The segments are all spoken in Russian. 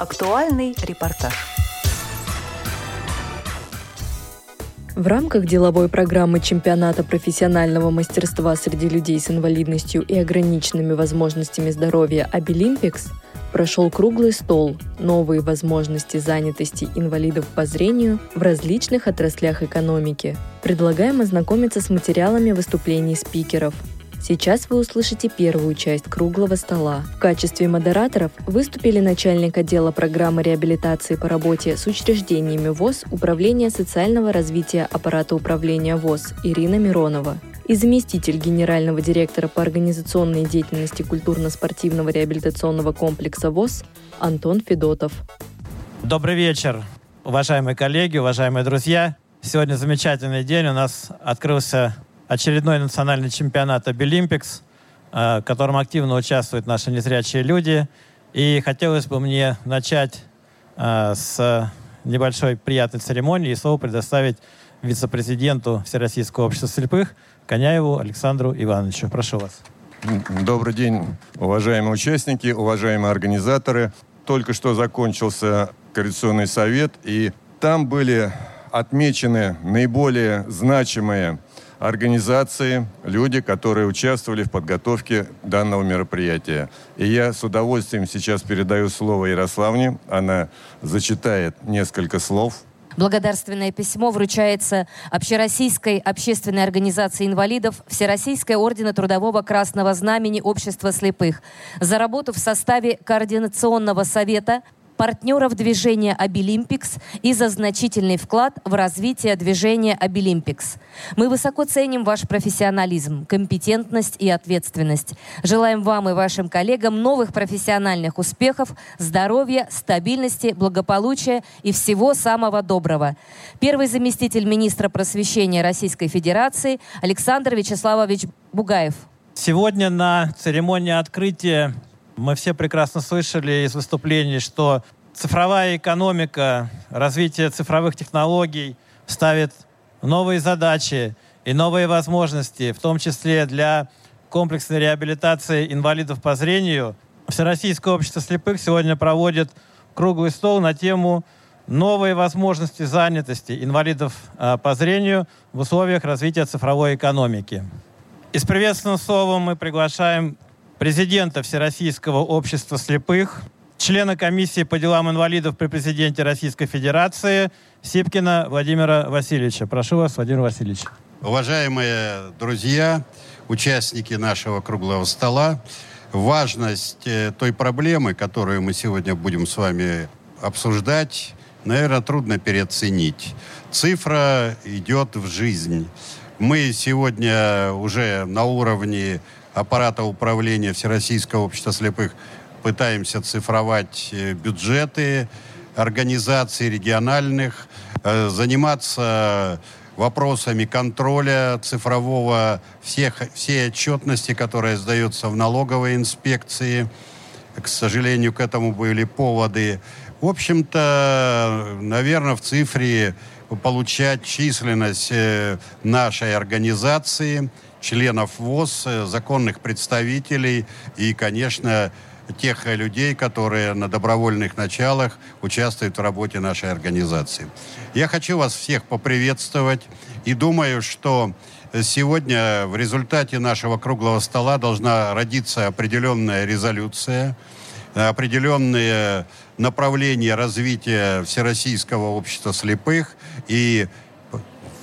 Актуальный репортаж. В рамках деловой программы чемпионата профессионального мастерства среди людей с инвалидностью и ограниченными возможностями здоровья «Обилимпикс» прошел круглый стол «Новые возможности занятости инвалидов по зрению в различных отраслях экономики». Предлагаем ознакомиться с материалами выступлений спикеров. Сейчас вы услышите первую часть круглого стола. В качестве модераторов выступили начальник отдела программы реабилитации по работе с учреждениями ВОЗ Управления социального развития аппарата управления ВОЗ Ирина Миронова и заместитель генерального директора по организационной деятельности культурно-спортивного реабилитационного комплекса ВОЗ Антон Федотов. Добрый вечер, уважаемые коллеги, уважаемые друзья. Сегодня замечательный день. У нас открылся очередной национальный чемпионат Обилимпикс, э, в котором активно участвуют наши незрячие люди. И хотелось бы мне начать э, с небольшой приятной церемонии и слово предоставить вице-президенту Всероссийского общества слепых Коняеву Александру Ивановичу. Прошу вас. Добрый день, уважаемые участники, уважаемые организаторы. Только что закончился Координационный совет, и там были отмечены наиболее значимые организации, люди, которые участвовали в подготовке данного мероприятия. И я с удовольствием сейчас передаю слово Ярославне. Она зачитает несколько слов Благодарственное письмо вручается Общероссийской общественной организации инвалидов Всероссийской ордена Трудового Красного Знамени Общества слепых за работу в составе Координационного совета партнеров движения «Абилимпикс» и за значительный вклад в развитие движения «Абилимпикс». Мы высоко ценим ваш профессионализм, компетентность и ответственность. Желаем вам и вашим коллегам новых профессиональных успехов, здоровья, стабильности, благополучия и всего самого доброго. Первый заместитель министра просвещения Российской Федерации Александр Вячеславович Бугаев. Сегодня на церемонии открытия мы все прекрасно слышали из выступлений, что цифровая экономика, развитие цифровых технологий ставит новые задачи и новые возможности, в том числе для комплексной реабилитации инвалидов по зрению. Всероссийское общество слепых сегодня проводит круглый стол на тему новые возможности занятости инвалидов а, по зрению в условиях развития цифровой экономики. И с приветственным словом мы приглашаем президента Всероссийского общества слепых, члена комиссии по делам инвалидов при президенте Российской Федерации Сипкина Владимира Васильевича. Прошу вас, Владимир Васильевич. Уважаемые друзья, участники нашего круглого стола, важность э, той проблемы, которую мы сегодня будем с вами обсуждать, наверное, трудно переоценить. Цифра идет в жизнь. Мы сегодня уже на уровне аппарата управления Всероссийского общества слепых пытаемся цифровать э, бюджеты организаций региональных, э, заниматься вопросами контроля цифрового всех, всей отчетности, которая сдается в налоговой инспекции. К сожалению, к этому были поводы. В общем-то, наверное, в цифре получать численность э, нашей организации – членов ВОЗ, законных представителей и, конечно, тех людей, которые на добровольных началах участвуют в работе нашей организации. Я хочу вас всех поприветствовать и думаю, что сегодня в результате нашего круглого стола должна родиться определенная резолюция, определенные направления развития Всероссийского общества слепых и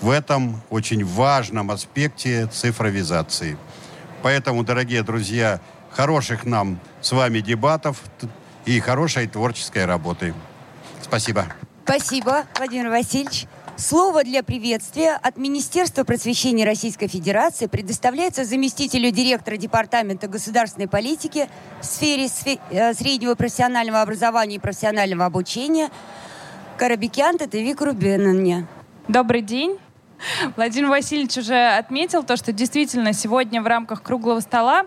в этом очень важном аспекте цифровизации. Поэтому, дорогие друзья, хороших нам с вами дебатов и хорошей творческой работы. Спасибо. Спасибо, Владимир Васильевич. Слово для приветствия от Министерства просвещения Российской Федерации предоставляется заместителю директора Департамента государственной политики в сфере э, среднего профессионального образования и профессионального обучения Карабекян Татевик Рубеновне. Добрый день. Владимир Васильевич уже отметил то, что действительно сегодня в рамках круглого стола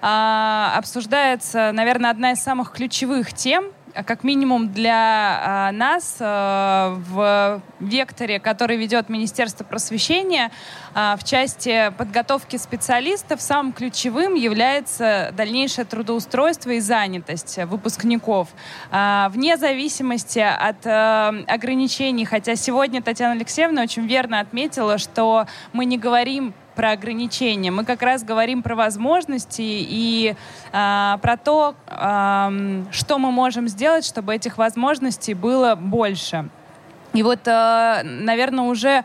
а, обсуждается, наверное, одна из самых ключевых тем как минимум для нас в векторе, который ведет Министерство просвещения, в части подготовки специалистов самым ключевым является дальнейшее трудоустройство и занятость выпускников. Вне зависимости от ограничений, хотя сегодня Татьяна Алексеевна очень верно отметила, что мы не говорим про ограничения. Мы как раз говорим про возможности и э, про то, э, что мы можем сделать, чтобы этих возможностей было больше. И вот, э, наверное, уже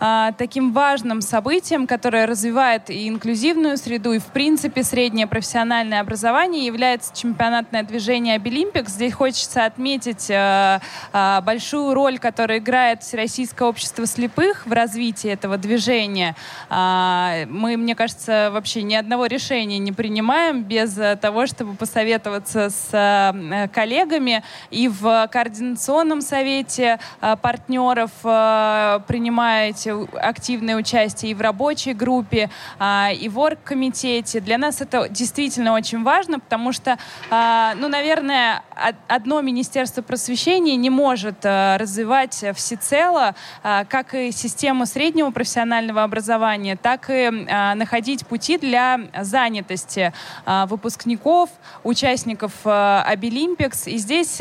а, таким важным событием, которое развивает и инклюзивную среду, и, в принципе, среднее профессиональное образование, является чемпионатное движение Обилимпикс. Здесь хочется отметить а, а, большую роль, которую играет Всероссийское общество слепых в развитии этого движения. А, мы, мне кажется, вообще ни одного решения не принимаем без того, чтобы посоветоваться с а, коллегами и в Координационном совете а, партнеров а, принимаете активное участие и в рабочей группе, а, и в оргкомитете. Для нас это действительно очень важно, потому что, а, ну, наверное, одно Министерство просвещения не может а, развивать всецело как и систему среднего профессионального образования, так и находить пути для занятости выпускников, участников Абилимпикс. И здесь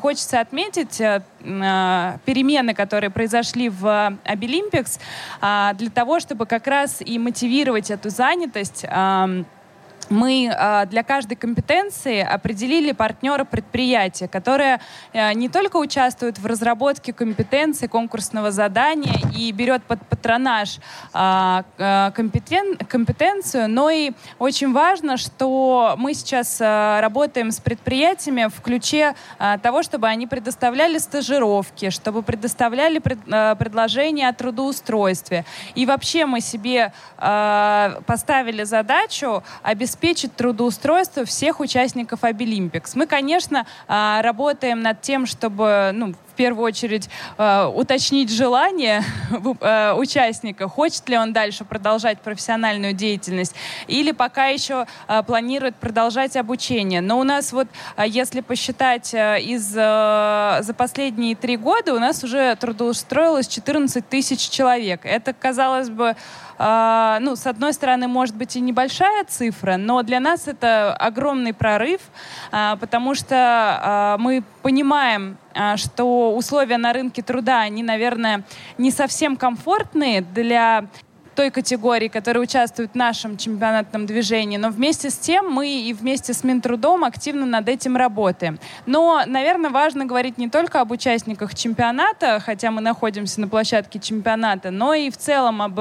хочется отметить перемены, которые произошли в Абилимпикс, для того, чтобы как раз и мотивировать эту занятость мы а, для каждой компетенции определили партнера предприятия, которое а, не только участвует в разработке компетенции конкурсного задания и берет под патронаж а, компетен, компетенцию, но и очень важно, что мы сейчас работаем с предприятиями в ключе того, чтобы они предоставляли стажировки, чтобы предоставляли пред, предложения о трудоустройстве. И вообще мы себе поставили задачу обеспечить обеспечить трудоустройство всех участников Обилимпикс. Мы, конечно, а, работаем над тем, чтобы ну, в первую очередь э, уточнить желание э, участника, хочет ли он дальше продолжать профессиональную деятельность, или пока еще э, планирует продолжать обучение. Но у нас вот, э, если посчитать э, из э, за последние три года, у нас уже трудоустроилось 14 тысяч человек. Это, казалось бы, ну, с одной стороны, может быть и небольшая цифра, но для нас это огромный прорыв, потому что мы понимаем, что условия на рынке труда, они, наверное, не совсем комфортные для той категории, которые участвуют в нашем чемпионатном движении, но вместе с тем мы и вместе с Минтрудом активно над этим работаем. Но, наверное, важно говорить не только об участниках чемпионата, хотя мы находимся на площадке чемпионата, но и в целом об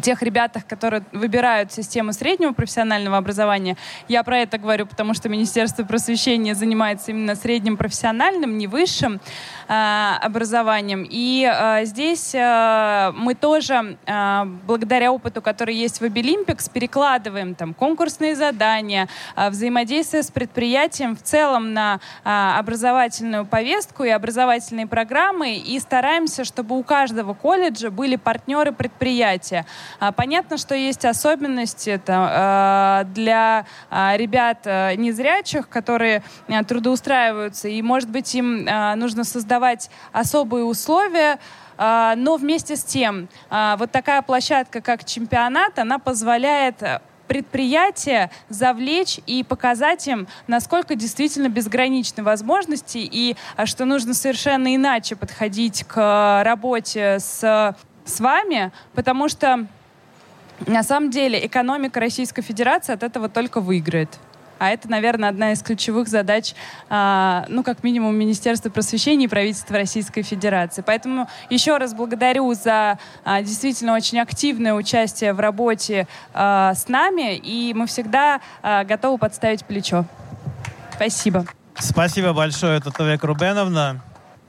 тех ребятах, которые выбирают систему среднего профессионального образования. Я про это говорю, потому что Министерство просвещения занимается именно средним профессиональным, не высшим э, образованием. И э, здесь э, мы тоже, э, благодаря опыту, который есть в Обилимпикс, перекладываем там конкурсные задания, э, взаимодействие с предприятием в целом на э, образовательную повестку и образовательные программы и стараемся, чтобы у каждого колледжа были партнеры предприятия. А, понятно, что есть особенности там, для а, ребят а, незрячих, которые трудоустраиваются, и, может быть, им нужно создавать особые условия, но вместе с тем, вот такая площадка, как чемпионат, она позволяет предприятия завлечь и показать им, насколько действительно безграничны возможности и что нужно совершенно иначе подходить к работе с с вами, потому что на самом деле экономика Российской Федерации от этого только выиграет. А это, наверное, одна из ключевых задач, а, ну, как минимум, Министерства просвещения и правительства Российской Федерации. Поэтому еще раз благодарю за а, действительно очень активное участие в работе а, с нами, и мы всегда а, готовы подставить плечо. Спасибо. Спасибо большое, Татовек Рубеновна.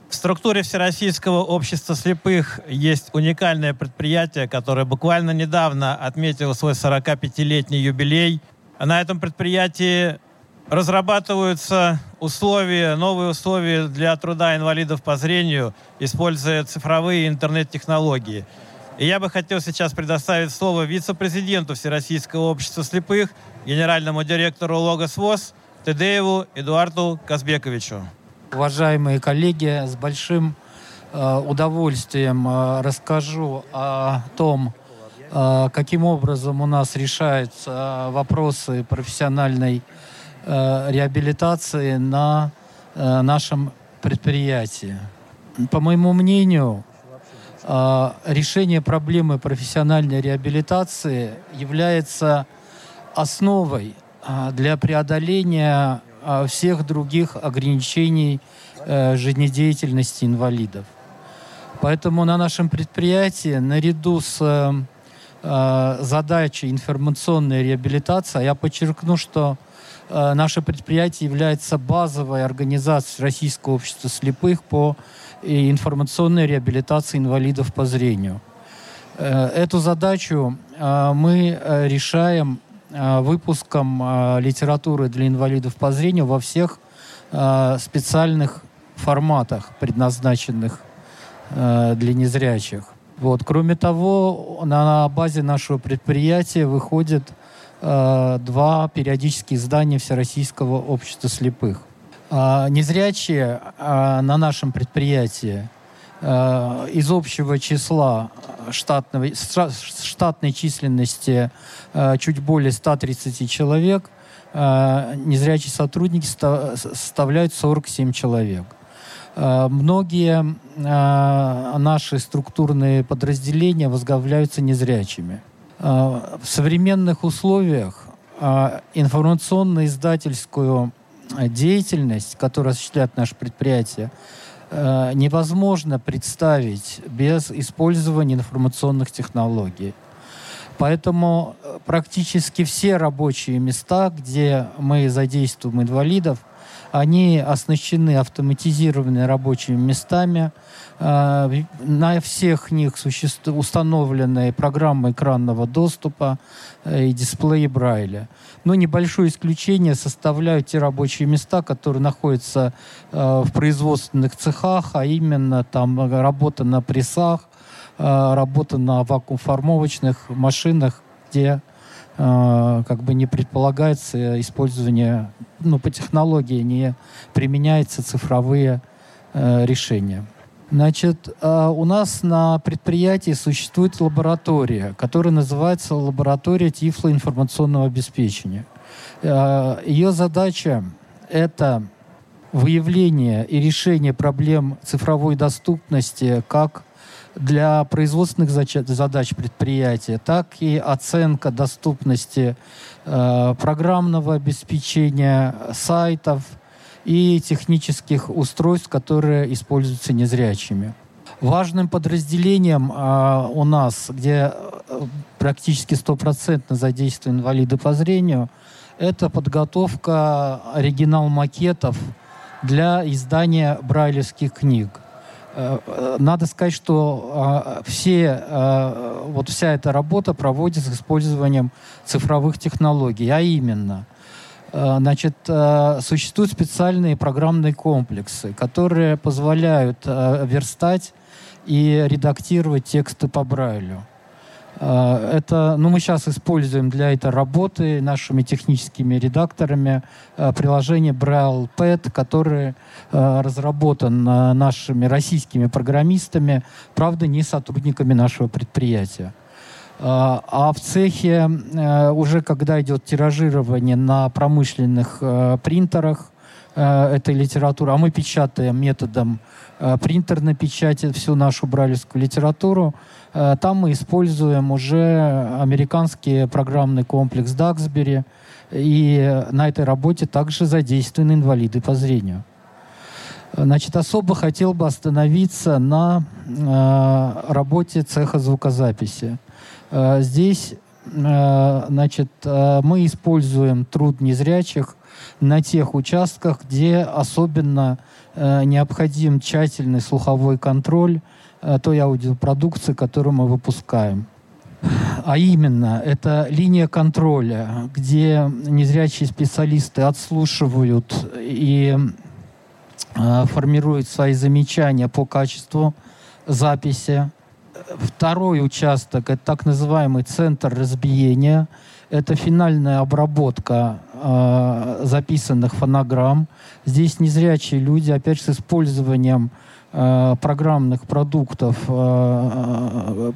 В структуре Всероссийского общества слепых есть уникальное предприятие, которое буквально недавно отметило свой 45-летний юбилей. На этом предприятии разрабатываются условия, новые условия для труда инвалидов по зрению, используя цифровые интернет-технологии. И я бы хотел сейчас предоставить слово вице-президенту Всероссийского общества слепых, генеральному директору Логос ВОЗ Тедееву Эдуарду Казбековичу. Уважаемые коллеги, с большим э, удовольствием э, расскажу о том, э, каким образом у нас решаются вопросы профессиональной реабилитации на нашем предприятии. По моему мнению, решение проблемы профессиональной реабилитации является основой для преодоления всех других ограничений э, жизнедеятельности инвалидов. Поэтому на нашем предприятии наряду с э, э, задачей информационной реабилитации, я подчеркну, что наше предприятие является базовой организацией Российского общества слепых по информационной реабилитации инвалидов по зрению. Эту задачу мы решаем выпуском э, литературы для инвалидов по зрению во всех э, специальных форматах, предназначенных для незрячих. Вот. Кроме того, на базе нашего предприятия выходят два периодических издания Всероссийского общества слепых. Незрячие на нашем предприятии Э, из общего числа штатного, штатной численности э, чуть более 130 человек, э, незрячие сотрудники составляют 47 человек. Многие наши структурные подразделения возглавляются незрячими. В современных условиях информационно-издательскую деятельность, которую осуществляет наше предприятие, Э, невозможно представить без использования информационных технологий. Поэтому э, практически все рабочие места, где мы задействуем инвалидов, они оснащены автоматизированными рабочими местами. Э, на всех них установленные программы экранного доступа и дисплеи Брайля. Но небольшое исключение составляют те рабочие места, которые находятся э, в производственных цехах, а именно там работа на прессах, э, работа на вакуумформовочных машинах, где э, как бы не предполагается использование, ну, по технологии не применяются цифровые э, решения. Значит, а, у нас на предприятии существует лаборатория, которая называется лаборатория тифлоинформационного обеспечения. А, Ее задача – это выявление и решение проблем цифровой доступности как для производственных задач предприятия, так и оценка доступности а, программного обеспечения сайтов – и технических устройств, которые используются незрячими. Важным подразделением а, у нас, где э, практически стопроцентно задействованы инвалиды по зрению, это подготовка оригинал-макетов для издания брайлевских книг. Э, надо сказать, что э, все, э, вот вся эта работа проводится с использованием цифровых технологий, а именно – Э, значит, э, существуют специальные программные комплексы, которые позволяют верстать и редактировать тексты по Брайлю. Это, ну, мы сейчас используем для этой работы нашими техническими редакторами приложение Braille Pad, которое разработан нашими российскими программистами, правда, не сотрудниками нашего предприятия. А, а в цехе э, уже когда идет тиражирование на промышленных э, принтерах э, этой литературы, а мы печатаем методом принтерной печати всю нашу бралевскую литературу, там мы используем уже американский программный комплекс Даксбери, и на этой работе также задействованы инвалиды по зрению. Значит, особо хотел бы остановиться на э, работе цеха звукозаписи. Э, здесь э, значит, э, мы используем труд незрячих на тех участках, где особенно необходим тщательный слуховой контроль той аудиопродукции, которую мы выпускаем. А именно, это линия контроля, где незрячие специалисты отслушивают и формируют свои замечания по качеству записи, Второй участок – это так называемый центр разбиения. Это финальная обработка э, записанных фонограмм. Здесь незрячие люди, опять же, с использованием э, программных продуктов э,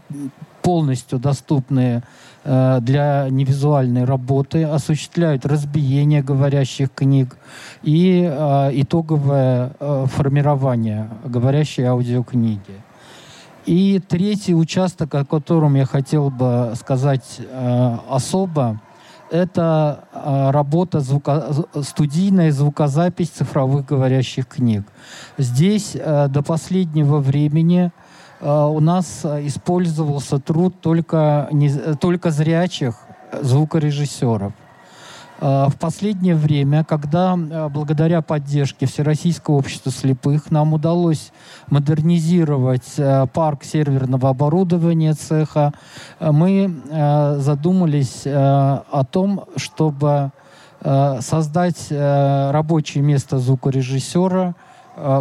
полностью доступные э, для невизуальной работы, осуществляют разбиение говорящих книг и э, итоговое э, формирование говорящей аудиокниги. И третий участок, о котором я хотел бы сказать э, особо, это э, работа звука, студийная звукозапись цифровых говорящих книг. Здесь э, до последнего времени э, у нас использовался труд только, не, только зрячих звукорежиссеров. Э, в последнее время, когда э, благодаря поддержке Всероссийского общества слепых нам удалось модернизировать э, парк серверного оборудования цеха, мы задумались о том, чтобы создать рабочее место звукорежиссера,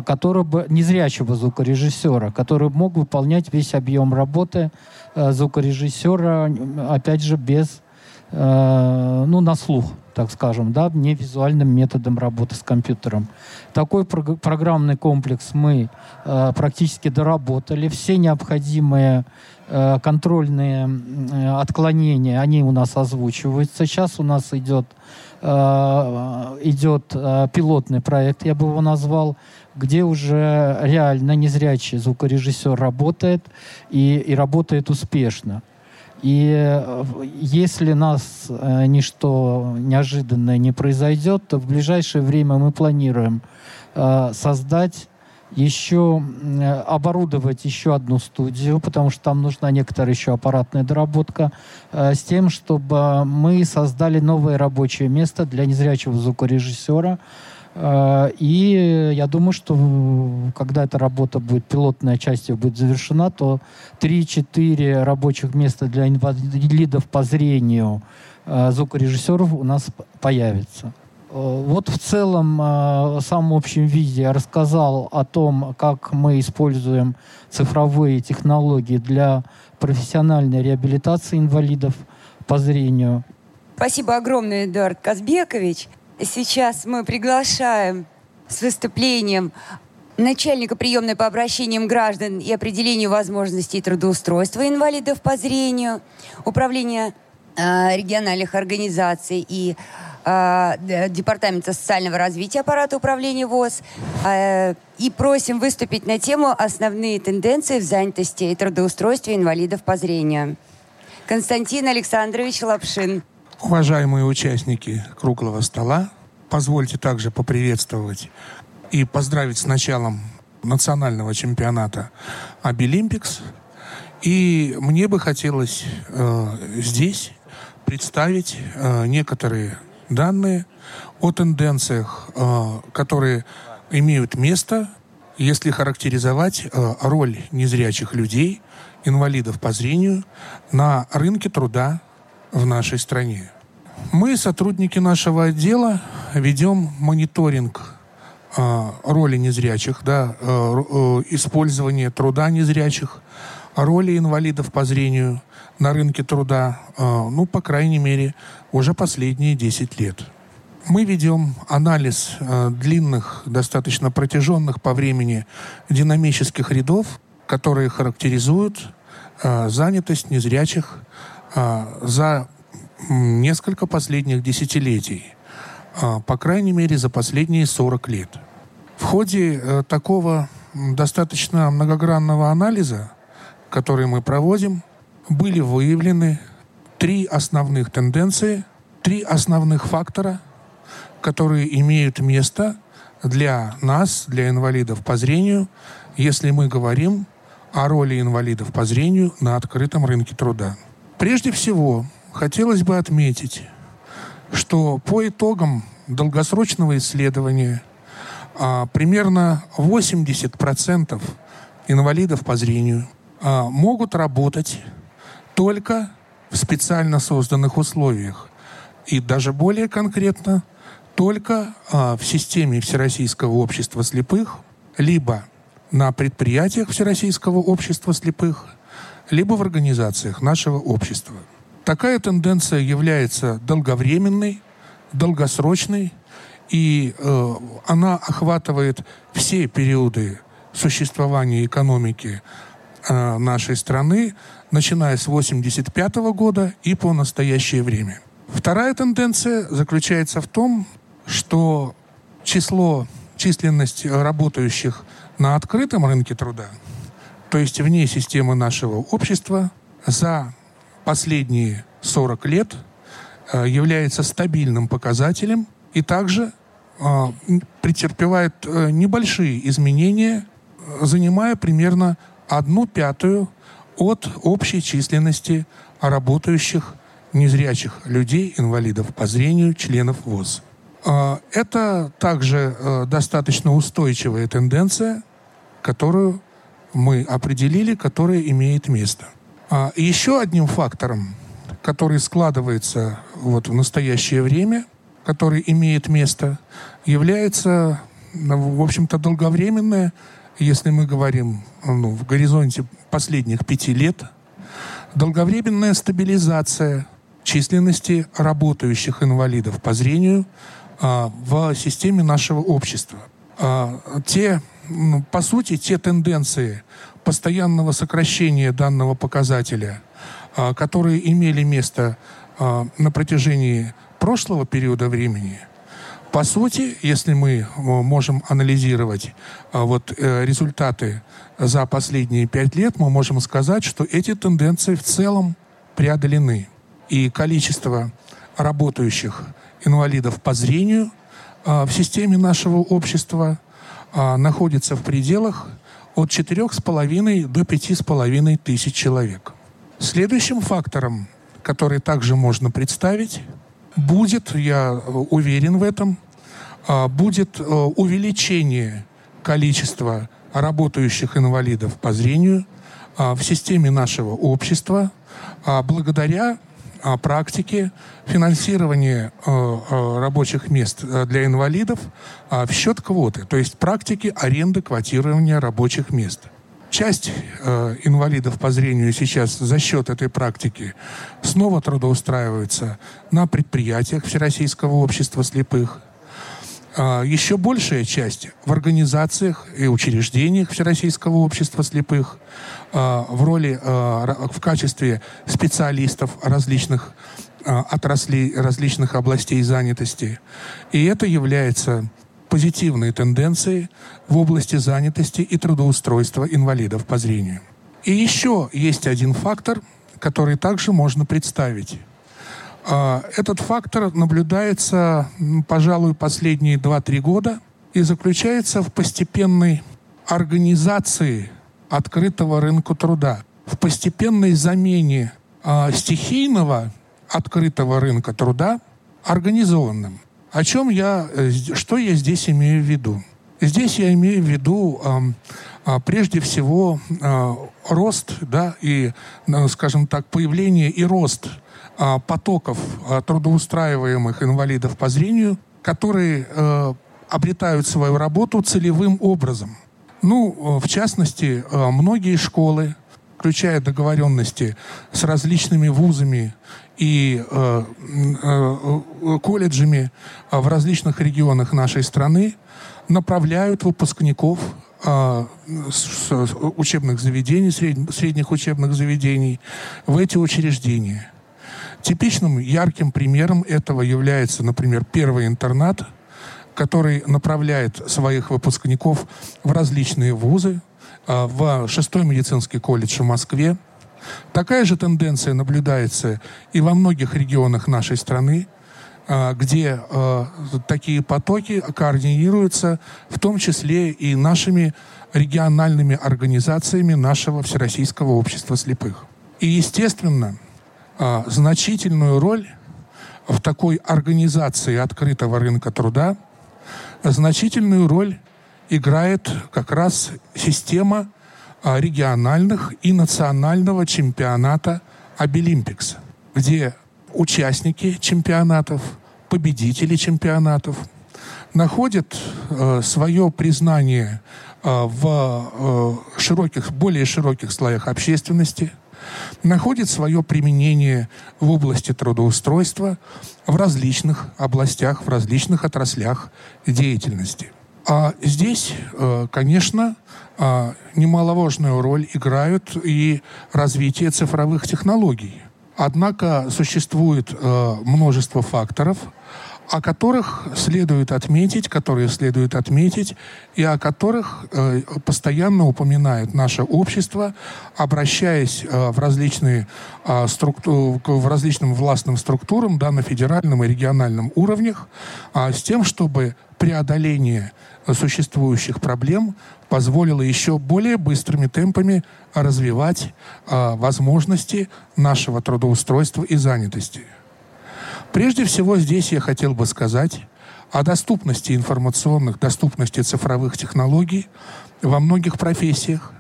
который бы, незрячего звукорежиссера, который мог выполнять весь объем работы звукорежиссера, опять же, без, ну, на слух так скажем, да, не визуальным методом работы с компьютером. Такой прог- программный комплекс мы э, практически доработали. Все необходимые э, контрольные э, отклонения, они у нас озвучиваются. Сейчас у нас идет, э, идет э, пилотный проект, я бы его назвал, где уже реально незрячий звукорежиссер работает и, и работает успешно. И э, если нас э, ничто неожиданное не произойдет, то в ближайшее время мы планируем э, создать еще оборудовать еще одну студию, потому что там нужна некоторая еще аппаратная доработка, с тем, чтобы мы создали новое рабочее место для незрячего звукорежиссера, и я думаю, что когда эта работа будет, пилотная часть ее будет завершена, то 3-4 рабочих места для инвалидов по зрению э, звукорежиссеров у нас появится. Э, вот в целом, в самом общем виде я рассказал о том, как мы используем цифровые технологии для профессиональной реабилитации инвалидов по зрению. Спасибо огромное, Эдуард Казбекович. Сейчас мы приглашаем с выступлением начальника приемной по обращениям граждан и определению возможностей трудоустройства инвалидов по зрению, управления э, региональных организаций и э, Департамента социального развития аппарата управления ВОЗ. Э, и просим выступить на тему «Основные тенденции в занятости и трудоустройстве инвалидов по зрению». Константин Александрович Лапшин. Уважаемые участники круглого стола, позвольте также поприветствовать и поздравить с началом национального чемпионата Обилимпикс. И мне бы хотелось э, здесь представить э, некоторые данные о тенденциях, э, которые имеют место, если характеризовать э, роль незрячих людей, инвалидов по зрению, на рынке труда в нашей стране. Мы, сотрудники нашего отдела, ведем мониторинг э, роли незрячих, да, э, э, использование труда незрячих, роли инвалидов по зрению на рынке труда, э, ну, по крайней мере, уже последние 10 лет. Мы ведем анализ э, длинных, достаточно протяженных по времени динамических рядов, которые характеризуют занятость незрячих а, за несколько последних десятилетий, а, по крайней мере, за последние 40 лет. В ходе э, такого достаточно многогранного анализа, который мы проводим, были выявлены три основных тенденции, три основных фактора, которые имеют место для нас, для инвалидов по зрению, если мы говорим о роли инвалидов по зрению на открытом рынке труда. Прежде всего, хотелось бы отметить, что по итогам долгосрочного исследования а, примерно 80% инвалидов по зрению а, могут работать только в специально созданных условиях. И даже более конкретно, только а, в системе Всероссийского общества слепых, либо на предприятиях Всероссийского общества слепых – либо в организациях нашего общества. Такая тенденция является долговременной, долгосрочной, и э, она охватывает все периоды существования экономики э, нашей страны, начиная с 1985 года и по настоящее время. Вторая тенденция заключается в том, что число, численность работающих на открытом рынке труда, то есть вне системы нашего общества, за последние 40 лет э, является стабильным показателем и также э, претерпевает э, небольшие изменения, занимая примерно одну пятую от общей численности работающих незрячих людей, инвалидов по зрению, членов ВОЗ. Это также достаточно устойчивая тенденция, которую мы определили, которая имеет место. А еще одним фактором, который складывается вот в настоящее время, который имеет место, является, ну, в общем-то, долговременное, если мы говорим ну, в горизонте последних пяти лет, долговременная стабилизация численности работающих инвалидов по зрению а, в системе нашего общества. А, те, по сути, те тенденции, постоянного сокращения данного показателя, а, которые имели место а, на протяжении прошлого периода времени, по сути, если мы можем анализировать а, вот э, результаты за последние пять лет, мы можем сказать, что эти тенденции в целом преодолены. И количество работающих инвалидов по зрению в системе нашего общества находится в пределах от 4,5 до 5,5 тысяч человек. Следующим фактором, который также можно представить, будет, я уверен в этом, а, будет э, увеличение количества работающих инвалидов по зрению а, в системе нашего общества а, благодаря практике финансирования э, э, рабочих мест э, для инвалидов в счет квоты, то есть практики аренды квотирования рабочих мест. Часть инвалидов по зрению сейчас за счет этой практики снова трудоустраивается на предприятиях Всероссийского общества слепых. Э, еще большая часть в организациях и учреждениях Всероссийского общества слепых э, в роли, э, в качестве специалистов различных а, отраслей различных областей занятости. И это является позитивной тенденцией в области занятости и трудоустройства инвалидов по зрению. И еще есть один фактор, который также можно представить. А, этот фактор наблюдается, пожалуй, последние 2-3 года и заключается в постепенной организации открытого рынка труда, в постепенной замене а, стихийного открытого рынка труда организованным. О чем я, э, что я здесь имею в виду? Здесь я имею в виду э, прежде всего рост, да, и, скажем так, появление и рост потоков э, трудоустраиваемых инвалидов по зрению, которые э, обретают свою работу целевым образом. Ну, в частности, э, многие школы, включая договоренности с различными вузами и э, э, колледжами в различных регионах нашей страны направляют выпускников э, с учебных заведений, сред, средних учебных заведений в эти учреждения. Типичным ярким примером этого является, например, первый интернат, который направляет своих выпускников в различные вузы, э, в шестой медицинский колледж в Москве, Такая же тенденция наблюдается и во многих регионах нашей страны, а, где а, такие потоки координируются, в том числе и нашими региональными организациями нашего Всероссийского общества слепых. И, естественно, а, значительную роль в такой организации открытого рынка труда, значительную роль играет как раз система а, региональных и национального чемпионата Обилимпикс, где участники чемпионатов, победители чемпионатов находят э, свое признание э, в э, широких, более широких слоях общественности, находит свое применение в области трудоустройства в различных областях, в различных отраслях деятельности. А здесь, э, конечно, э, немаловажную роль играют и развитие цифровых технологий. Однако существует э, множество факторов – о которых следует отметить, которые следует отметить, и о которых э, постоянно упоминает наше общество, обращаясь э, в различные э, структу, в различным властным структурам, да, на федеральном и региональном уровнях, э, с тем, чтобы преодоление существующих проблем позволило еще более быстрыми темпами развивать э, возможности нашего трудоустройства и занятости. Прежде всего здесь я хотел бы сказать о доступности информационных, доступности цифровых технологий во многих профессиях,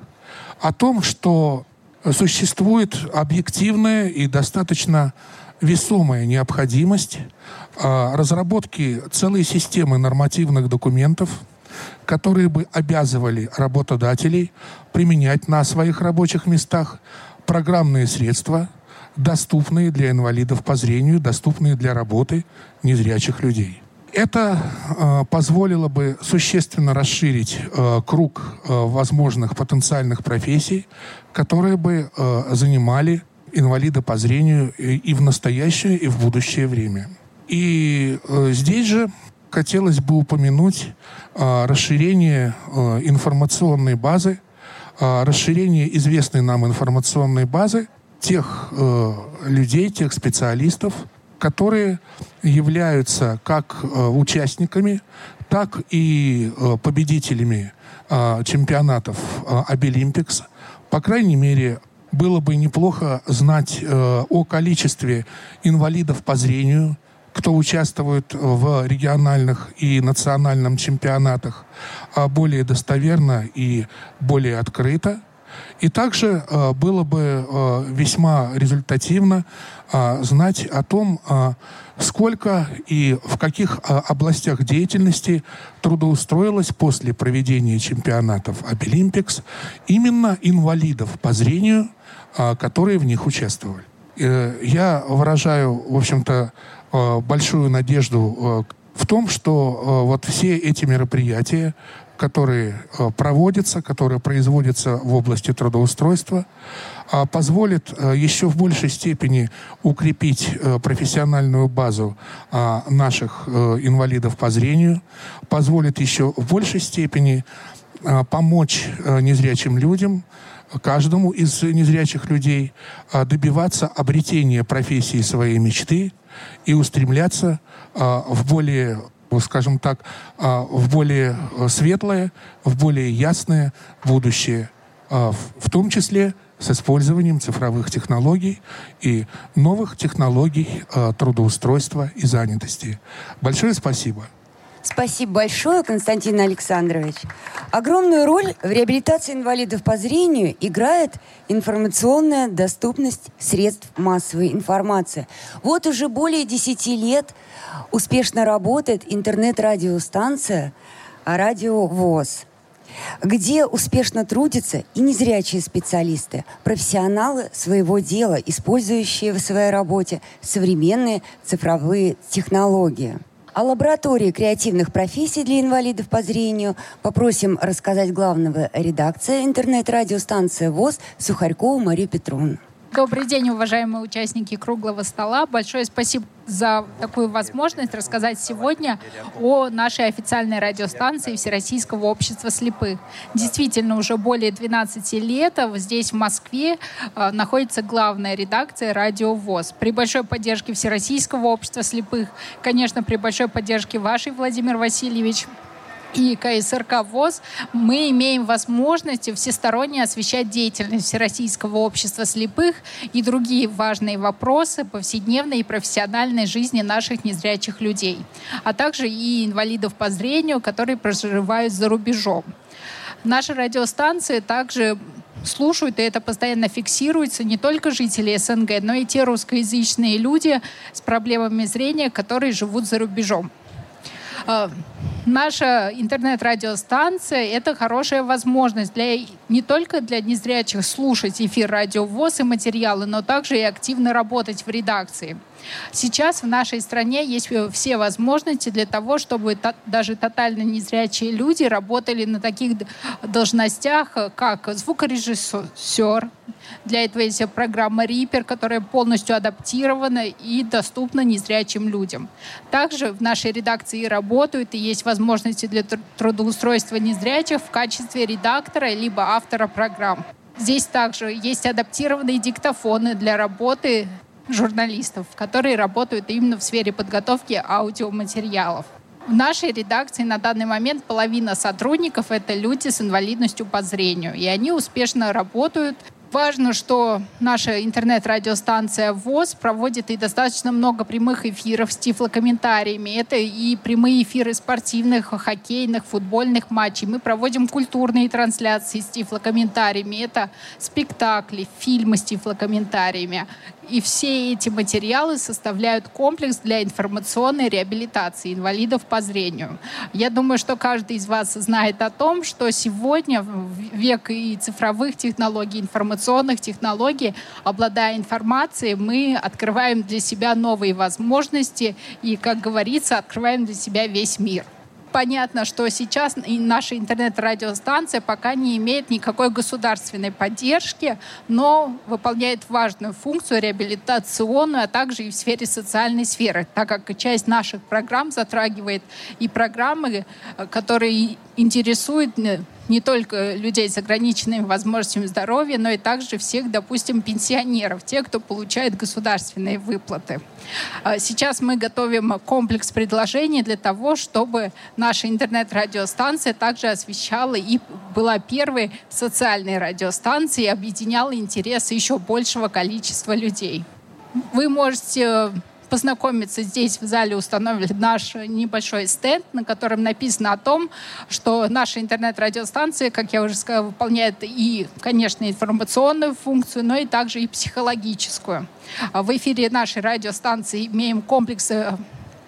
о том, что существует объективная и достаточно весомая необходимость а, разработки целой системы нормативных документов, которые бы обязывали работодателей применять на своих рабочих местах программные средства – доступные для инвалидов по зрению, доступные для работы незрячих людей. Это э, позволило бы существенно расширить э, круг э, возможных потенциальных профессий, которые бы э, занимали инвалида по зрению и, и в настоящее, и в будущее время. И э, здесь же хотелось бы упомянуть э, расширение э, информационной базы, э, расширение известной нам информационной базы тех э, людей, тех специалистов, которые являются как э, участниками, так и э, победителями э, чемпионатов э. По крайней мере, было бы неплохо знать э, о количестве инвалидов по зрению, кто участвует в региональных и национальных чемпионатах, а более достоверно и более открыто – и также э, было бы э, весьма результативно э, знать о том, э, сколько и в каких э, областях деятельности трудоустроилось после проведения чемпионатов Обилимпикс именно инвалидов по зрению, э, которые в них участвовали. Э, я выражаю, в общем-то, э, большую надежду э, в том, что э, вот все эти мероприятия которые э, проводятся, которые производятся в области трудоустройства, а, позволит э, еще в большей степени укрепить э, профессиональную базу а, наших инвалидов по зрению, позволит еще в большей степени а, помочь незрячим людям, каждому из незрячих людей добиваться обретения профессии своей мечты и устремляться в более скажем так, а, в более э, светлое, в более ясное будущее, а, в том числе с использованием цифровых технологий и новых технологий а, трудоустройства и занятости. Большое спасибо. Спасибо большое, Константин Александрович. Огромную роль в реабилитации инвалидов по зрению играет информационная доступность средств массовой информации. Вот уже более 10 лет успешно работает интернет-радиостанция «Радио ВОЗ», где успешно трудятся и незрячие специалисты, профессионалы своего дела, использующие в своей работе современные цифровые технологии. О лаборатории креативных профессий для инвалидов по зрению попросим рассказать главного редакция интернет-радиостанции ВОЗ Сухарькову Марию Петровну. Добрый день, уважаемые участники круглого стола. Большое спасибо за такую возможность рассказать сегодня о нашей официальной радиостанции Всероссийского общества слепых. Действительно, уже более 12 лет здесь, в Москве, э, находится главная редакция «Радио ВОЗ». При большой поддержке Всероссийского общества слепых, конечно, при большой поддержке вашей, Владимир Васильевич, и КСРК ВОЗ мы имеем возможность всесторонне освещать деятельность Всероссийского общества слепых и другие важные вопросы повседневной и профессиональной жизни наших незрячих людей, а также и инвалидов по зрению, которые проживают за рубежом. Наши радиостанции также слушают, и это постоянно фиксируется, не только жители СНГ, но и те русскоязычные люди с проблемами зрения, которые живут за рубежом. Наша интернет-радиостанция — это хорошая возможность для, не только для незрячих слушать эфир радио ВОЗ и материалы, но также и активно работать в редакции. Сейчас в нашей стране есть все возможности для того, чтобы даже тотально незрячие люди работали на таких должностях, как звукорежиссер. Для этого есть программа Reaper, которая полностью адаптирована и доступна незрячим людям. Также в нашей редакции работают и есть возможности для трудоустройства незрячих в качестве редактора либо автора программ. Здесь также есть адаптированные диктофоны для работы журналистов, которые работают именно в сфере подготовки аудиоматериалов. В нашей редакции на данный момент половина сотрудников — это люди с инвалидностью по зрению, и они успешно работают Важно, что наша интернет-радиостанция ВОЗ проводит и достаточно много прямых эфиров с тифлокомментариями. Это и прямые эфиры спортивных, хоккейных, футбольных матчей. Мы проводим культурные трансляции с тифлокомментариями. Это спектакли, фильмы с тифлокомментариями. И все эти материалы составляют комплекс для информационной реабилитации инвалидов по зрению. Я думаю, что каждый из вас знает о том, что сегодня, век и цифровых технологий, информационных технологий, обладая информацией, мы открываем для себя новые возможности и, как говорится, открываем для себя весь мир. Понятно, что сейчас наша интернет-радиостанция пока не имеет никакой государственной поддержки, но выполняет важную функцию реабилитационную, а также и в сфере социальной сферы, так как часть наших программ затрагивает и программы, э, которые интересуют э, не только людей с ограниченными возможностями здоровья, но и также всех, допустим, пенсионеров, тех, кто получает государственные выплаты. А сейчас мы готовим комплекс предложений для того, чтобы наша интернет-радиостанция также освещала и была первой социальной радиостанцией объединяла интересы еще большего количества людей. Вы можете познакомиться. Здесь в зале установили наш небольшой стенд, на котором написано о том, что наша интернет-радиостанция, как я уже сказала, выполняет и, конечно, информационную функцию, но и также и психологическую. В эфире нашей радиостанции имеем комплекс э,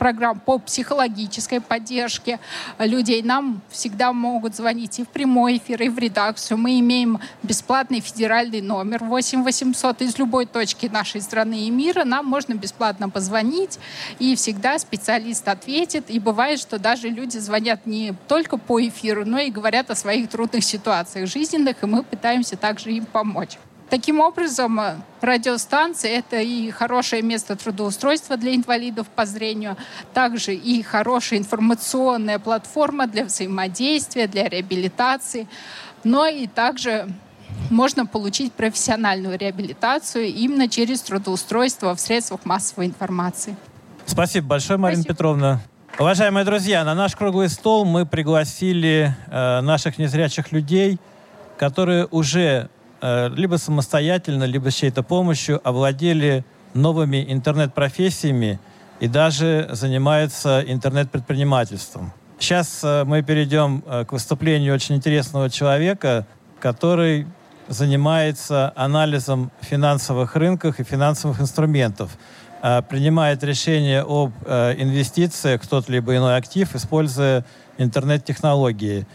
программ по психологической поддержке людей. Нам всегда могут звонить и в прямой эфир, и в редакцию. Мы имеем бесплатный федеральный номер 8 800 из любой точки нашей страны и мира. Нам можно бесплатно позвонить, и всегда специалист ответит. И бывает, что даже люди звонят не только по эфиру, но и говорят о своих трудных ситуациях жизненных, и мы пытаемся также им помочь. Таким образом, э, радиостанция — это и хорошее место трудоустройства для инвалидов по зрению, также и хорошая информационная платформа для взаимодействия, для реабилитации, но и также можно получить профессиональную реабилитацию именно через трудоустройство в средствах массовой информации. Спасибо большое, Марина Спасибо. Петровна. Уважаемые друзья, на наш круглый стол мы пригласили э, наших незрячих людей, которые уже либо самостоятельно, либо с чьей-то помощью овладели новыми интернет-профессиями и даже занимаются интернет-предпринимательством. Сейчас э, мы перейдем э, к выступлению очень интересного человека, который занимается анализом финансовых рынков и финансовых инструментов, принимает решения об инвестициях в тот либо иной актив, используя интернет-технологии.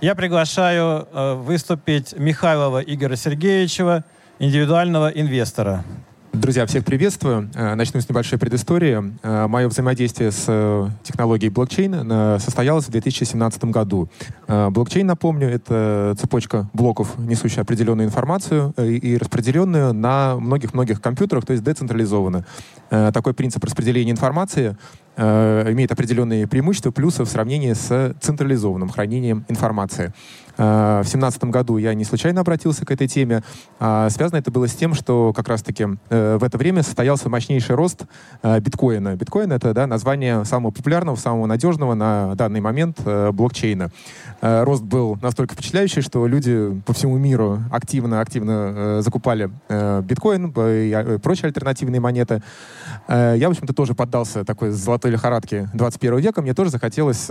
Я приглашаю э, выступить Михайлова Игоря Сергеевича, индивидуального инвестора. Друзья, всех приветствую. Э, начну с небольшой предыстории. Э, Мое взаимодействие с технологией блокчейн состоялось в 2017 году. Блокчейн, напомню, это цепочка блоков, несущая определенную информацию и распределенную на многих-многих компьютерах, то есть децентрализованно. Такой принцип распределения информации имеет определенные преимущества, плюсы в сравнении с централизованным хранением информации. В 2017 году я не случайно обратился к этой теме. А связано это было с тем, что как раз-таки э, в это время состоялся мощнейший рост э, биткоина. Биткоин — это да, название самого популярного, самого надежного на данный момент э, блокчейна. Рост был настолько впечатляющий, что люди по всему миру активно-активно закупали биткоин и прочие альтернативные монеты. Я, в общем-то, тоже поддался такой золотой лихорадке 21 века. Мне тоже захотелось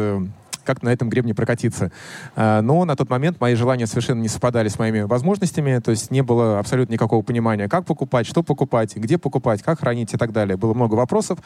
как на этом гребне прокатиться. А, но на тот момент мои желания совершенно не совпадали с моими возможностями, то есть не было абсолютно никакого понимания, как покупать, что покупать, где покупать, как хранить и так далее. Было много вопросов,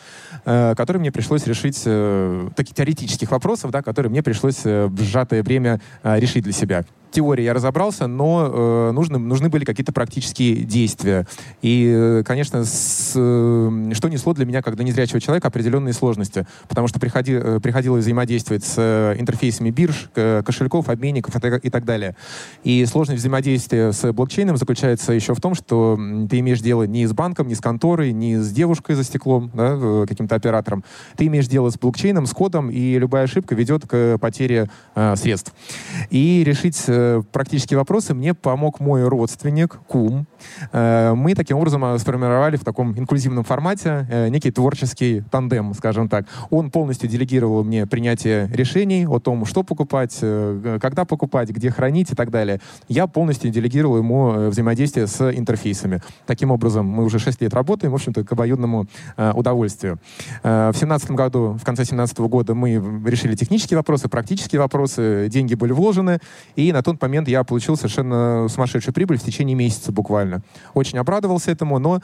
э, которые мне пришлось решить, э, таких теоретических вопросов, да, которые мне пришлось э, в сжатое время решить для себя теории я разобрался, но э, нужны, нужны были какие-то практические действия. И, э, конечно, с, э, что несло для меня, когда незрячего человека, определенные сложности. Потому что приходи, э, приходилось взаимодействовать с интерфейсами бирж, кошельков, обменников и так далее. И сложность взаимодействия с блокчейном заключается еще в том, что ты имеешь дело не с банком, не с конторой, не с девушкой за стеклом, да, э, каким-то оператором. Ты имеешь дело с блокчейном, с кодом, и любая ошибка ведет к потере э, средств. И решить э, Э, практические вопросы мне помог мой родственник, кум. Э, мы таким образом э, сформировали в таком инклюзивном формате некий творческий тандем, скажем так. Он полностью делегировал мне принятие решений о том, что покупать, когда покупать, где хранить и так далее. Я полностью делегировал ему взаимодействие с интерфейсами. Таким образом, мы уже 6 лет работаем, в общем-то, к обоюдному удовольствию. В 2017 году, в конце 2017 года мы решили технические вопросы, практические вопросы, деньги были вложены, и на тот момент я получил совершенно сумасшедшую прибыль в течение месяца буквально. Очень обрадовался этому, но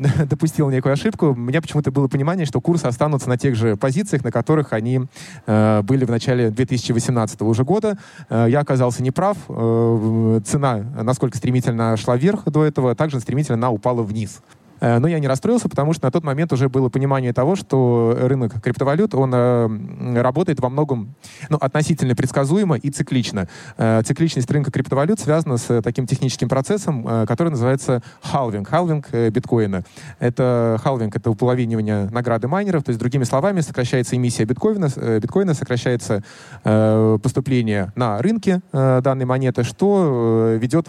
допустил некую ошибку. У меня почему-то было понимание, что курсы останутся на тех же позициях, на которых они э, были в начале 2018 уже года. Э, я оказался неправ. Э, цена, насколько стремительно шла вверх до этого, также стремительно она упала вниз. Э, но я не расстроился, потому что на тот момент уже было понимание того, что рынок криптовалют, он э, работает во многом ну, относительно предсказуемо и циклично. Э, цикличность рынка криптовалют связана с таким техническим процессом, который называется халвинг, халвинг биткоина. Это халвинг, это уполовинивание награды майнеров, то есть, другими словами, сокращается эмиссия биткоина, биткоина сокращается поступление на рынке данной монеты, что ведет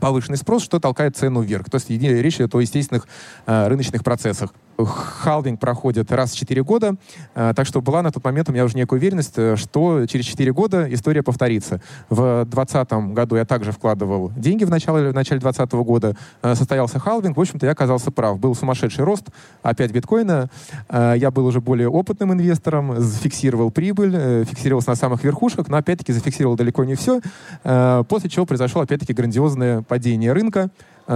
повышенный спрос, что толкает цену вверх. То есть речь идет о естественных э, рыночных процессах халвинг проходит раз в 4 года, э, так что была на тот момент у меня уже некая уверенность, э, что через 4 года история повторится. В 2020 году я также вкладывал деньги в начале, в начале 2020 года, э, состоялся халвинг, в общем-то я оказался прав. Был сумасшедший рост, опять биткоина, я был уже более опытным инвестором, фиксировал прибыль, фиксировался на самых верхушках, но опять-таки зафиксировал далеко не все, после чего произошло опять-таки грандиозное падение рынка,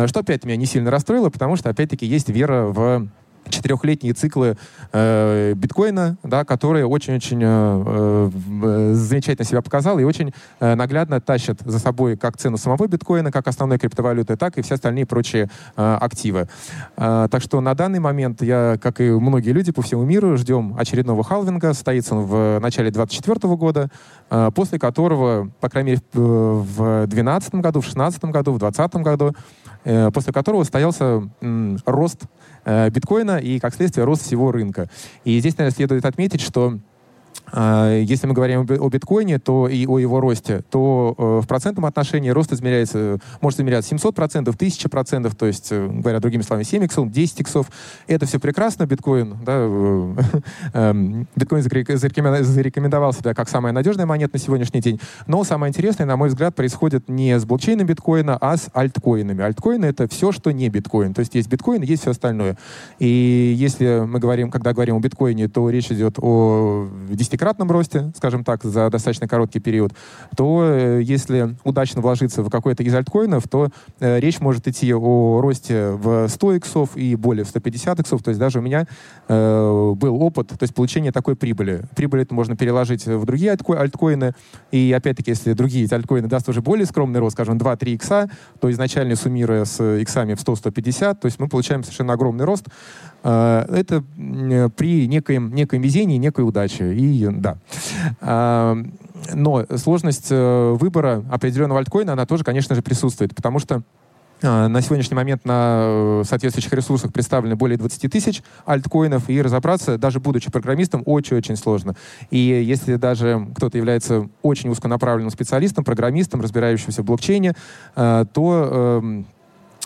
что опять меня не сильно расстроило, потому что опять-таки есть вера в четырехлетние циклы э, биткоина, да, которые очень-очень э, э, замечательно себя показал и очень э, наглядно тащат за собой как цену самого биткоина, как основной криптовалюты, так и все остальные прочие э, активы. Э, так что на данный момент я, как и многие люди по всему миру, ждем очередного халвинга. Состоится он в начале 2024 года, э, после которого, по крайней мере, в 2012 году, в 2016 году, в 2020 году, э, после которого состоялся э, рост биткоина и, как следствие, рост всего рынка. И здесь, наверное, следует отметить, что если мы говорим о биткоине то и о его росте, то э, в процентном отношении рост измеряется, может измеряться 700%, 1000%, то есть, э, говоря другими словами, 7 иксов, 10 иксов. Это все прекрасно, биткоин. Да, э, эм, биткоин зарекомендовал себя как самая надежная монета на сегодняшний день. Но самое интересное, на мой взгляд, происходит не с блокчейном биткоина, а с альткоинами. Альткоины — это все, что не биткоин. То есть есть биткоин, есть все остальное. И если мы говорим, когда говорим о биткоине, то речь идет о 10 десятикратном росте, скажем так, за достаточно короткий период, то э, если удачно вложиться в какой-то из альткоинов, то э, речь может идти о росте в 100 иксов и более в 150 иксов. То есть даже у меня э, был опыт, то есть получение такой прибыли. Прибыль это можно переложить в другие альткоины. И опять-таки, если другие альткоины даст уже более скромный рост, скажем, 2-3 икса, то изначально суммируя с иксами в 100-150, то есть мы получаем совершенно огромный рост. Э, это при некоем, некоем везении, некой удаче. И да. А, но сложность э, выбора определенного альткоина, она тоже, конечно же, присутствует, потому что э, на сегодняшний момент на соответствующих ресурсах представлены более 20 тысяч альткоинов, и разобраться, даже будучи программистом, очень-очень сложно. И если даже кто-то является очень узконаправленным специалистом, программистом, разбирающимся в блокчейне, то эм,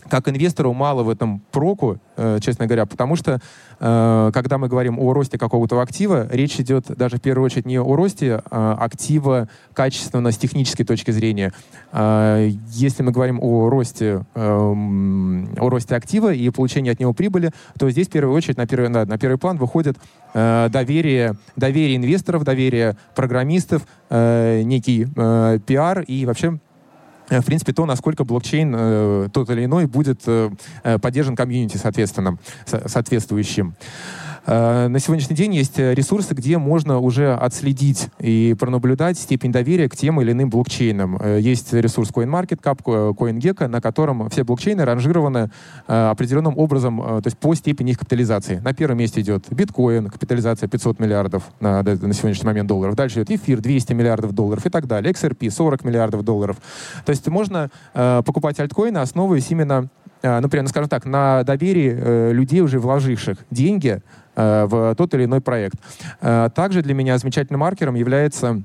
как инвестору мало в этом проку, э, честно говоря, потому что э, когда мы говорим о росте какого-то актива, речь идет даже в первую очередь не о росте а актива качественно с технической точки зрения. Э, если мы говорим о росте, э, о росте актива и получении от него прибыли, то здесь в первую очередь на первый, на, первый план выходит э, доверие, доверие инвесторов, доверие программистов, э, некий э, пиар и вообще Э, в принципе, то, насколько блокчейн э, тот или иной будет э, э поддержан комьюнити соответственно, соответствующим. Э, на сегодняшний день есть э, ресурсы, где можно уже отследить и пронаблюдать степень доверия к тем или иным блокчейнам. Э, есть ресурс CoinMarketCap, CoinGecko, на котором все блокчейны ранжированы определенным образом, то есть по степени их капитализации. На первом месте идет биткоин, капитализация 500 миллиардов на, на сегодняшний момент долларов. Дальше идет эфир 200 миллиардов долларов и так далее. XRP 40 миллиардов долларов. То есть можно покупать альткоины, основываясь именно например, ну, скажем так, на доверии э, людей, уже вложивших деньги Э, в тот или иной проект. Э, также для меня замечательным маркером является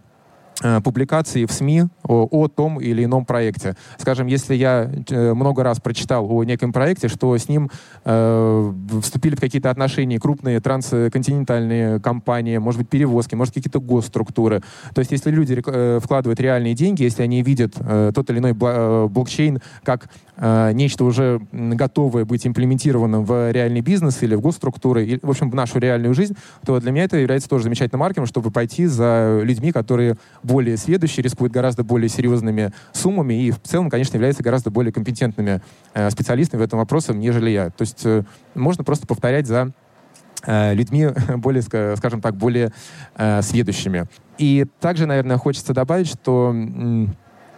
Э, публикации в СМИ о, о том или ином проекте. Скажем, если я э, много раз прочитал о неком проекте, что с ним э, вступили в какие-то отношения крупные трансконтинентальные компании, может быть, перевозки, может, какие-то госструктуры. То есть, если люди э, вкладывают реальные деньги, если они видят э, тот или иной э, блокчейн как э, нечто уже готовое быть имплементированным в реальный бизнес или в госструктуры, или, в общем, в нашу реальную жизнь, то для меня это является тоже замечательным маркером, чтобы пойти за людьми, которые более сведущие, рискуют гораздо более серьезными суммами и в целом, конечно, являются гораздо более компетентными э, специалистами в этом вопросе, нежели я. То есть э, можно просто повторять за э, людьми более, скажем так, более э, сведущими. И также, наверное, хочется добавить, что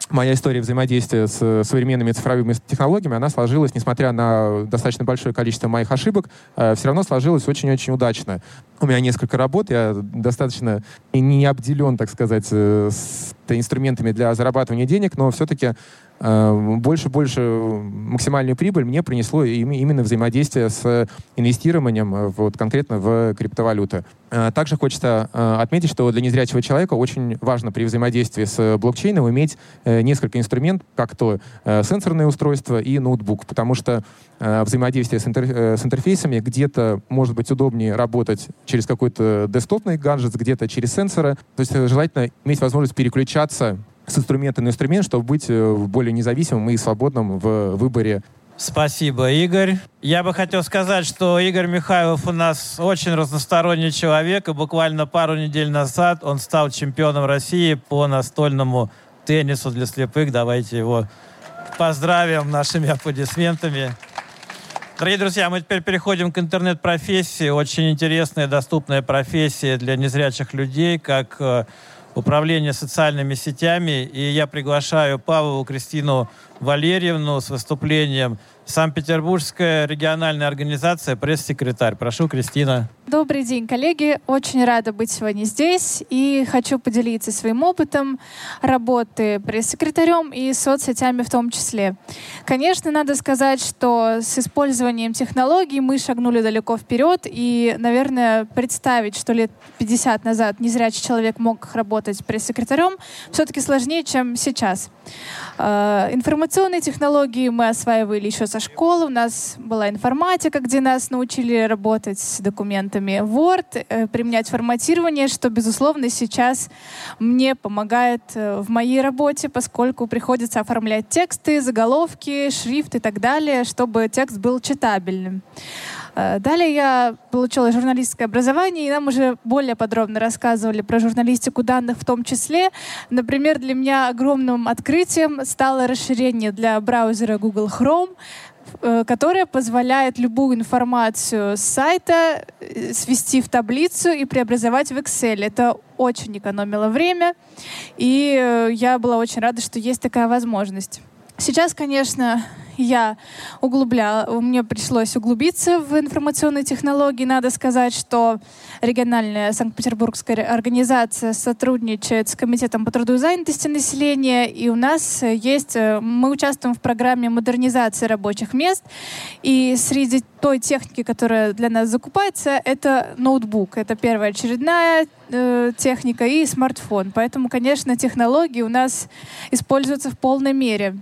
моя история взаимодействия с современными цифровыми технологиями, она сложилась, несмотря на достаточно большое количество моих ошибок, э, все равно сложилась очень-очень удачно. У меня несколько работ, я достаточно не обделен, так сказать, э, с инструментами для зарабатывания денег, но все-таки больше-больше э, максимальную прибыль мне принесло именно взаимодействие с инвестированием э, вот, конкретно в криптовалюты. Э, также хочется отметить, что для незрячего человека очень важно при взаимодействии с блокчейном иметь несколько инструментов, как то сенсорное устройство и ноутбук, потому что взаимодействие с, интер с интерфейсами где-то может быть удобнее работать через какой-то десктопный гаджет, где-то через сенсоры. То есть желательно иметь возможность переключаться с инструмента на инструмент, чтобы быть э, более независимым и свободным в выборе Спасибо, Игорь. Я бы хотел сказать, что Игорь Михайлов у нас очень разносторонний человек, и буквально пару недель назад он стал чемпионом России по настольному теннису для слепых. Давайте его поздравим нашими аплодисментами. Дорогие друзья, мы теперь переходим к интернет-профессии. Очень интересная, доступная профессия для незрячих людей, как э, управления социальными сетями. И я приглашаю Павлову Кристину Валерьевну с выступлением Санкт-Петербургская региональная организация, пресс-секретарь. Прошу, Кристина. Добрый день, коллеги. Очень рада быть сегодня здесь и хочу поделиться своим опытом работы пресс-секретарем и соцсетями в том числе. Конечно, надо сказать, что с использованием технологий мы шагнули далеко вперед и, наверное, представить, что лет 50 назад незрячий человек мог работать пресс-секретарем, все-таки сложнее, чем сейчас. Э, информационные технологии мы осваивали еще со школы. У нас была информатика, где нас научили работать с документами Word, э, применять форматирование, что, безусловно, сейчас мне помогает э, в моей работе, поскольку приходится оформлять тексты, заголовки, шрифт и так далее, чтобы текст был читабельным. Э, далее я получила журналистское образование, и нам уже более подробно рассказывали про журналистику данных в том числе. Например, для меня огромным открытием стало расширение для браузера Google Chrome, э, которое позволяет любую информацию с сайта э, свести в таблицу и преобразовать в Excel. Это очень экономило время, и я была очень рада, что есть такая возможность. Сейчас, конечно, я углубляла, мне пришлось углубиться в информационные технологии. Надо сказать, что региональная Санкт-Петербургская организация сотрудничает с Комитетом по труду и занятости населения, и у нас есть, э, мы участвуем в программе модернизации рабочих мест, и среди той техники, которая для нас закупается, это ноутбук. Это первая очередная э, техника и смартфон. Поэтому, конечно, технологии у нас используются в полной мере.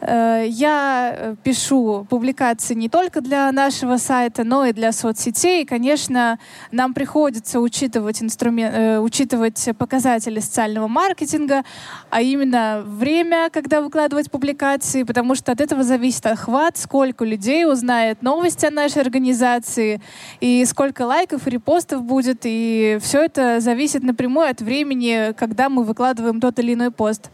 Э, я э, пишу публикации не только для нашего сайта, но и для соцсетей. Конечно, нам приходится учитывать, инструмент, э, учитывать показатели социального маркетинга, а именно время, когда выкладывать публикации, потому что от этого зависит охват, сколько людей узнает новости о нашей организации, и сколько лайков и репостов будет. И все это зависит напрямую от времени, когда мы выкладываем тот или иной пост.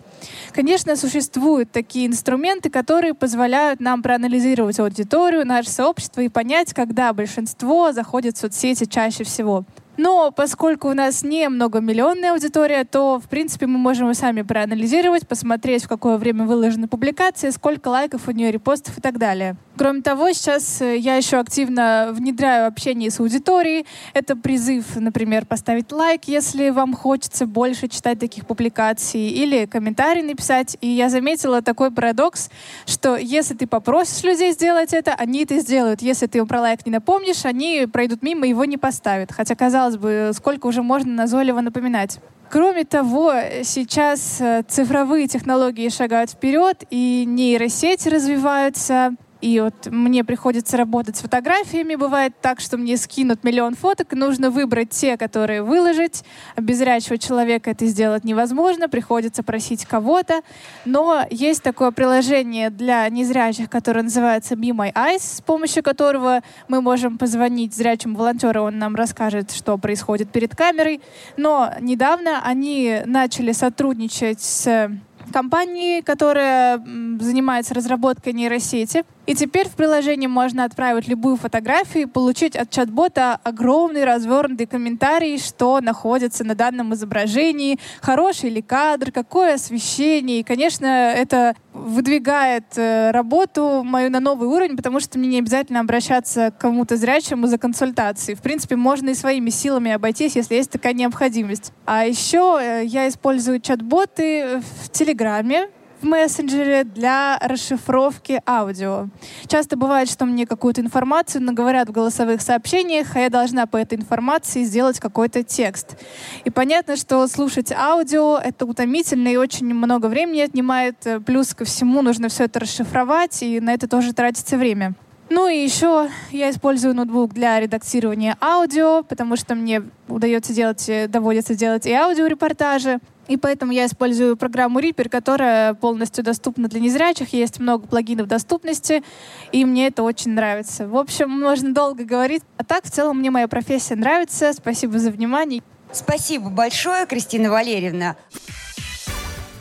Конечно, существуют такие инструменты, которые позволяют нам проанализировать аудиторию, наше сообщество и понять, когда большинство заходит в соцсети чаще всего. Но поскольку у нас не многомиллионная аудитория, то, в принципе, мы можем и сами проанализировать, посмотреть, в какое время выложена публикация, сколько лайков у нее, репостов и так далее. Кроме того, сейчас э, я еще активно внедряю общение с аудиторией. Это призыв, например, поставить лайк, если вам хочется больше читать таких публикаций, или комментарий написать. И я заметила такой парадокс, что если ты попросишь людей сделать это, они это сделают. Если ты им про лайк не напомнишь, они пройдут мимо и его не поставят. Хотя, казалось бы, сколько уже можно назойливо напоминать. Кроме того, сейчас э, цифровые технологии шагают вперед, и нейросети развиваются, и вот мне приходится работать с фотографиями. Бывает так, что мне скинут миллион фоток, нужно выбрать те, которые выложить. Без зрячего человека это сделать невозможно, приходится просить кого-то. Но есть такое приложение для незрячих, которое называется Be My Eyes, с помощью которого мы можем позвонить зрячему волонтеру, он нам расскажет, что происходит перед камерой. Но недавно они начали сотрудничать с компанией, которая занимается разработкой нейросети. И теперь в приложении можно отправить любую фотографию и получить от чат-бота огромный развернутый комментарий, что находится на данном изображении, хороший ли кадр, какое освещение. И, конечно, это выдвигает э, работу мою на новый уровень, потому что мне не обязательно обращаться к кому-то зрячему за консультацией. В принципе, можно и своими силами обойтись, если есть такая необходимость. А еще э, я использую чат-боты в Телеграме, в мессенджере для расшифровки аудио. Часто бывает, что мне какую-то информацию наговорят в голосовых сообщениях, а я должна по этой информации сделать какой-то текст. И понятно, что слушать аудио — это утомительно и очень много времени отнимает. Плюс ко всему нужно все это расшифровать, и на это тоже тратится время. Ну и еще я использую ноутбук для редактирования аудио, потому что мне удается делать, доводится делать и аудиорепортажи. И поэтому я использую программу Reaper, которая полностью доступна для незрячих. Есть много плагинов доступности, и мне это очень нравится. В общем, можно долго говорить. А так, в целом, мне моя профессия нравится. Спасибо за внимание. Спасибо большое, Кристина Валерьевна.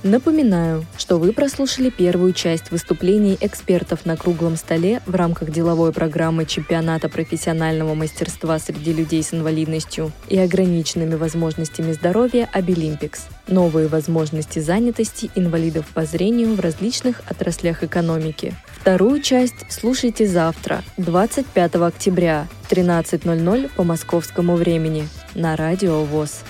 Напоминаю, что вы прослушали первую часть выступлений экспертов на круглом столе в рамках деловой программы чемпионата профессионального мастерства среди людей с инвалидностью и ограниченными возможностями здоровья Обилимпикс. Новые возможности занятости инвалидов по зрению в различных отраслях экономики. Вторую часть слушайте завтра, 25 октября, 13.00 по московскому времени на Радио ВОЗ.